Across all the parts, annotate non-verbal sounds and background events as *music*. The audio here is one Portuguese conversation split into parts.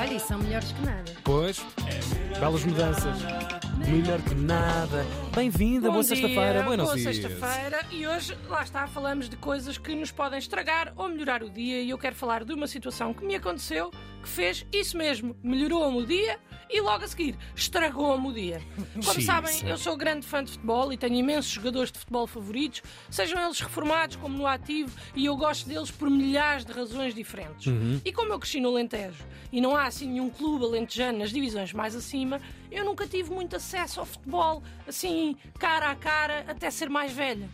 Olha, são melhores que nada. Pois, belas mudanças. Melhor que nada. Bem-vinda, boa sexta-feira. Buenos Boa dias. sexta-feira e hoje, lá está, falamos de coisas que nos podem estragar ou melhorar o dia e eu quero falar de uma situação que me aconteceu que fez isso mesmo, melhorou-me o dia e logo a seguir estragou-me o dia. *laughs* Como sabem, eu sou grande fã de futebol e tenho imensos jogadores de futebol favoritos, sejam eles reformados como no ativo e eu gosto deles por milhares de razões diferentes. E como eu cresci no Alentejo e não há assim nenhum clube alentejano nas divisões mais acima, eu nunca tive muito acesso ao futebol, assim, cara a cara, até ser mais velha.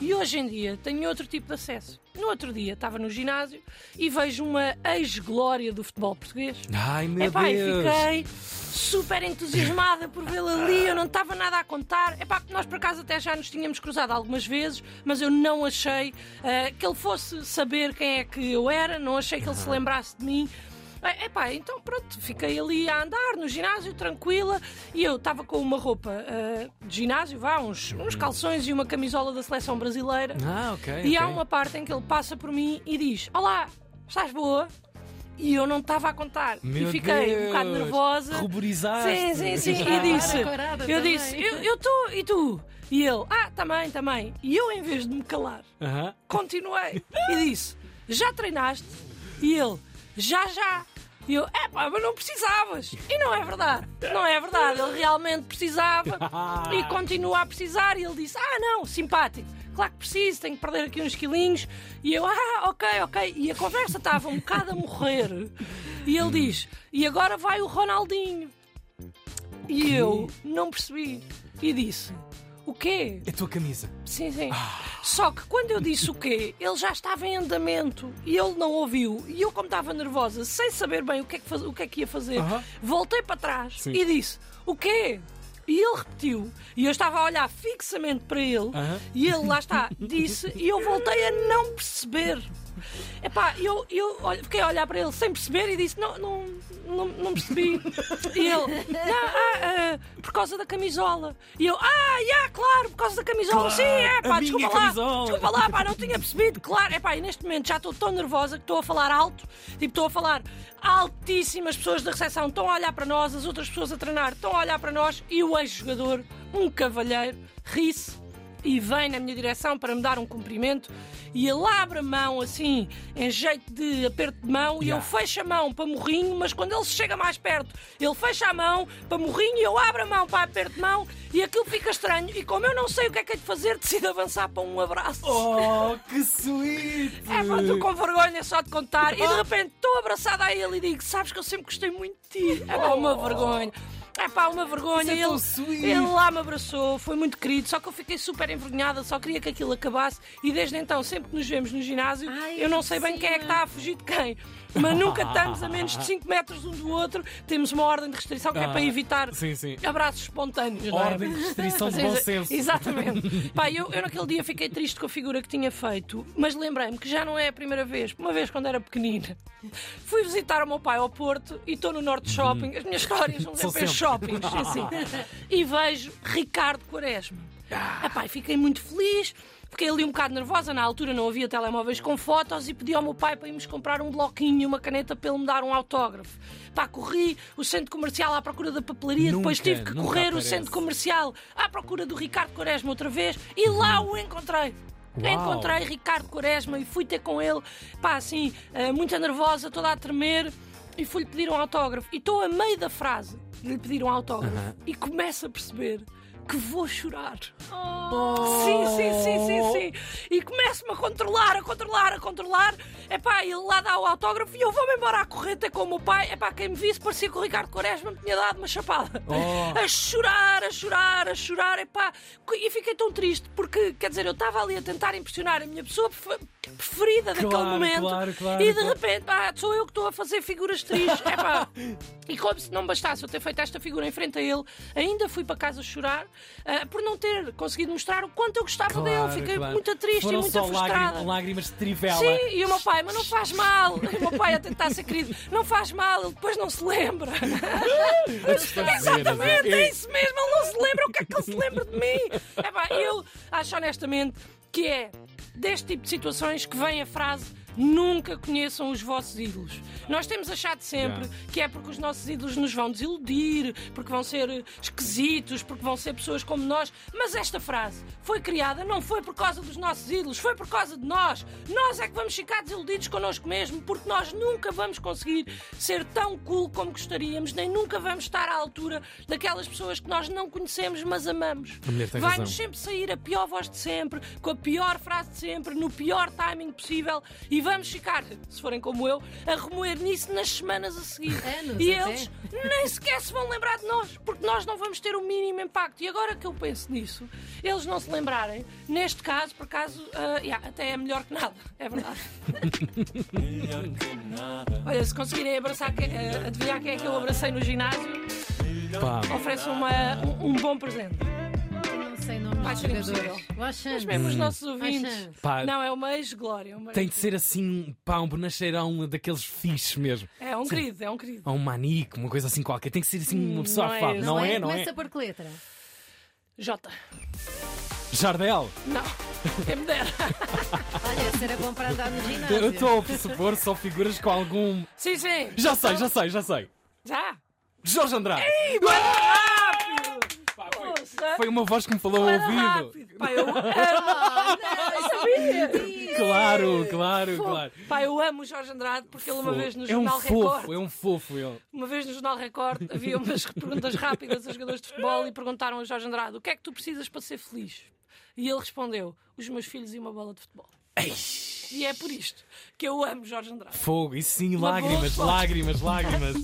E hoje em dia tenho outro tipo de acesso. No outro dia estava no ginásio e vejo uma ex-glória do futebol português. Ai, meu Epá, e Deus. fiquei super entusiasmada por vê-la ali, eu não estava nada a contar. Epá, nós por acaso até já nos tínhamos cruzado algumas vezes, mas eu não achei ah, que ele fosse saber quem é que eu era, não achei que ele se lembrasse de mim. Ah, Epá, então pronto, fiquei ali a andar no ginásio, tranquila, e eu estava com uma roupa ah, de ginásio, vá, uns, uns calções e uma camisola da seleção brasileira. Ah, ok. E há ok. uma parte em que ele passa por mim e diz: Olá, estás boa? E eu não estava a contar. Meu e fiquei um bocado Deus. nervosa. Ruborizaste. Sim, sim, sim. Ah, *laughs* E disse: Eu disse, eu estou, e tu? E ele: Ah, também, também. E eu, em vez de me calar, Aham. continuei e disse: Já treinaste? E ele: Já, já. E eu, é pá, mas não precisavas. E não é verdade. Não é verdade. Ele realmente precisava e *laughs* continua a precisar. E ele disse: Ah, não, simpático. Claro que preciso, tenho que perder aqui uns quilinhos. E eu, ah, ok, ok. E a conversa estava um bocado a morrer. E ele diz: E agora vai o Ronaldinho. E eu não percebi. E disse: O quê? A tua camisa. Sim, sim. Só que quando eu disse o quê, ele já estava em andamento e ele não ouviu. E eu, como estava nervosa, sem saber bem o que é que, faz- o que, é que ia fazer, Aham. voltei para trás Sim. e disse: O quê? E ele repetiu. E eu estava a olhar fixamente para ele. Aham. E ele, lá está, disse. E eu voltei a não perceber. Epá, eu, eu fiquei a olhar para ele sem perceber e disse: Não, não, não, não percebi. E ele: Não, ah, ah, causa da camisola. E eu: Ah, já, claro, por causa da camisola. Claro, Sim, é, pá, desculpa lá. Desculpa lá, pá, não tinha percebido. Claro, é pá, e neste momento já estou tão nervosa que estou a falar alto. Tipo, estou a falar altíssimas pessoas da recepção estão a olhar para nós, as outras pessoas a treinar estão a olhar para nós e o ex-jogador, um cavalheiro, ri-se e vem na minha direção para me dar um cumprimento e ele abre a mão assim, em jeito de aperto de mão, e eu Yeah. fecho a mão para morrinho, mas quando ele chega mais perto, ele fecha a mão para morrinho e eu abro a mão para aperto de mão e aquilo fica estranho. E como eu não sei o que é que é de fazer, decido avançar para um abraço. Oh, *laughs* que sweet! É pá, estou com vergonha só de contar e de repente estou abraçada a ele e digo: Sabes que eu sempre gostei muito de ti. É pá, uma vergonha. É pá, uma vergonha. É ele, ele lá me abraçou, foi muito querido, só que eu fiquei super envergonhada, só queria que aquilo acabasse e desde então, sempre que nos vemos no ginásio, Ai, eu não sei bem quem é que sim. está a fugir de quem. Mas nunca estamos a menos de 5 metros um do outro. Temos uma ordem de restrição que é Ah, para evitar sim, sim. abraços espontâneos. é? Ordem de restrição de bom senso. Exatamente. *laughs* Pá, eu, eu naquele dia fiquei triste com a figura que tinha feito, mas lembrei-me que já não é a primeira vez. Uma vez, quando era pequenina, fui visitar o meu pai ao Porto e estou no Norte Shopping. As minhas histórias *laughs* são sempre em sempre. shoppings. *laughs* Assim. E vejo Ricardo Quaresma. Epá, e fiquei muito feliz. Fiquei ali um bocado nervosa, na altura não havia telemóveis com fotos e pedi ao meu pai para irmos comprar um bloquinho e uma caneta para ele me dar um autógrafo. Pá, corri o centro comercial à procura da papelaria, depois Nunca, tive que correr aparece. o centro comercial à procura do Ricardo Quaresma outra vez e lá o encontrei. Uau. Encontrei Ricardo Quaresma e fui ter com ele, pá, assim, eh, muito nervosa, toda a tremer, e fui-lhe pedir um autógrafo. E estou a meio da frase de lhe pedir um autógrafo Aham. e começo a perceber que vou chorar. Oh. Sim, sim, sim, sim, sim. E começo-me a controlar, a controlar, a controlar. Epá, ele lá dá o autógrafo e eu vou-me embora a correr até com o meu pai. Epá, quem me visse parecia que o Ricardo Quaresma me tinha dado uma chapada. Oh. *laughs* A chorar, a chorar, a chorar. Epá, e fiquei tão triste porque, quer dizer, eu estava ali a tentar impressionar a minha pessoa prefe- preferida daquele Claro, momento. claro, claro, e de repente, pá, sou eu que estou a fazer figuras tristes. Epá, *laughs* e como se não bastasse eu ter feito esta figura em frente a ele, ainda fui para casa chorar ah, por não ter conseguido mostrar o quanto eu gostava dele. Fiquei claro. muito triste Foram e muito frustrada. lágrimas, lágrimas de trivela. Sim, e o meu pai, mas não faz mal. E *laughs* o meu pai a tentar ser querido, não faz mal, ele depois não se lembra. *laughs* Desfazer, Exatamente, é- é isso mesmo, ele não se lembra, o que é que ele se lembra de mim? Epá, eu acho honestamente que é deste tipo de situações que vem a frase nunca conheçam os vossos ídolos. Nós temos achado sempre Yeah. que é porque os nossos ídolos nos vão desiludir, porque vão ser eh, esquisitos, porque vão ser pessoas como nós. Mas esta frase foi criada não foi por causa dos nossos ídolos, foi por causa de nós. Nós é que vamos ficar desiludidos connosco mesmo, porque nós nunca vamos conseguir ser tão cool como gostaríamos, nem nunca vamos estar à altura daquelas pessoas que nós não conhecemos, mas amamos. Vai-nos sempre sair a pior voz de sempre, com a pior frase de sempre, no pior timing possível, e vamos ficar, se forem como eu, a remoer nisso nas semanas a seguir. Anos e até. eles nem sequer se vão lembrar de nós, porque nós não vamos ter o mínimo impacto. E agora que eu penso nisso, eles não se lembrarem, neste caso, por acaso, ah, yeah, até é melhor que nada, é verdade. *laughs* Olha, se conseguirem abraçar, que- ah, adivinhar quem é que eu abracei no ginásio, Pá, ofereço uma, um, um bom presente. Impossível. Mas mesmo os nossos ouvintes. pá, Não, é uma ex-glória. é uma tem de ser assim, pá, um bonacheirão daqueles fixes mesmo. É um querido, é um querido. Ou um manico, uma coisa assim qualquer. Tem que ser assim uma pessoa não é afável. Não é, não Começa é? por que letra? Jota. Jardel, Não. Quem me dera. Olha, esse era bom para andar no ginásio. eu estou a pressupor só figuras com algum. Sim, sim. Já sei, já sei, já sei. Já. Jorge Andrade! Foi uma voz que me falou ao ouvido. Pá, eu amo. *laughs* Ah, Eu sabia. Claro, claro, claro. Pá, eu amo o Jorge Andrade porque ele uma vez no é um Jornal fofo, Record. é um fofo ele. Uma vez no Jornal Record havia umas *laughs* perguntas rápidas a jogadores de futebol e perguntaram a Jorge Andrade o que é que tu precisas para ser feliz? E ele respondeu: os meus filhos e uma bola de futebol. E é por isto que eu amo Jorge Andrade. Fogo, isso sim, lágrimas, lágrimas, lágrimas. *laughs*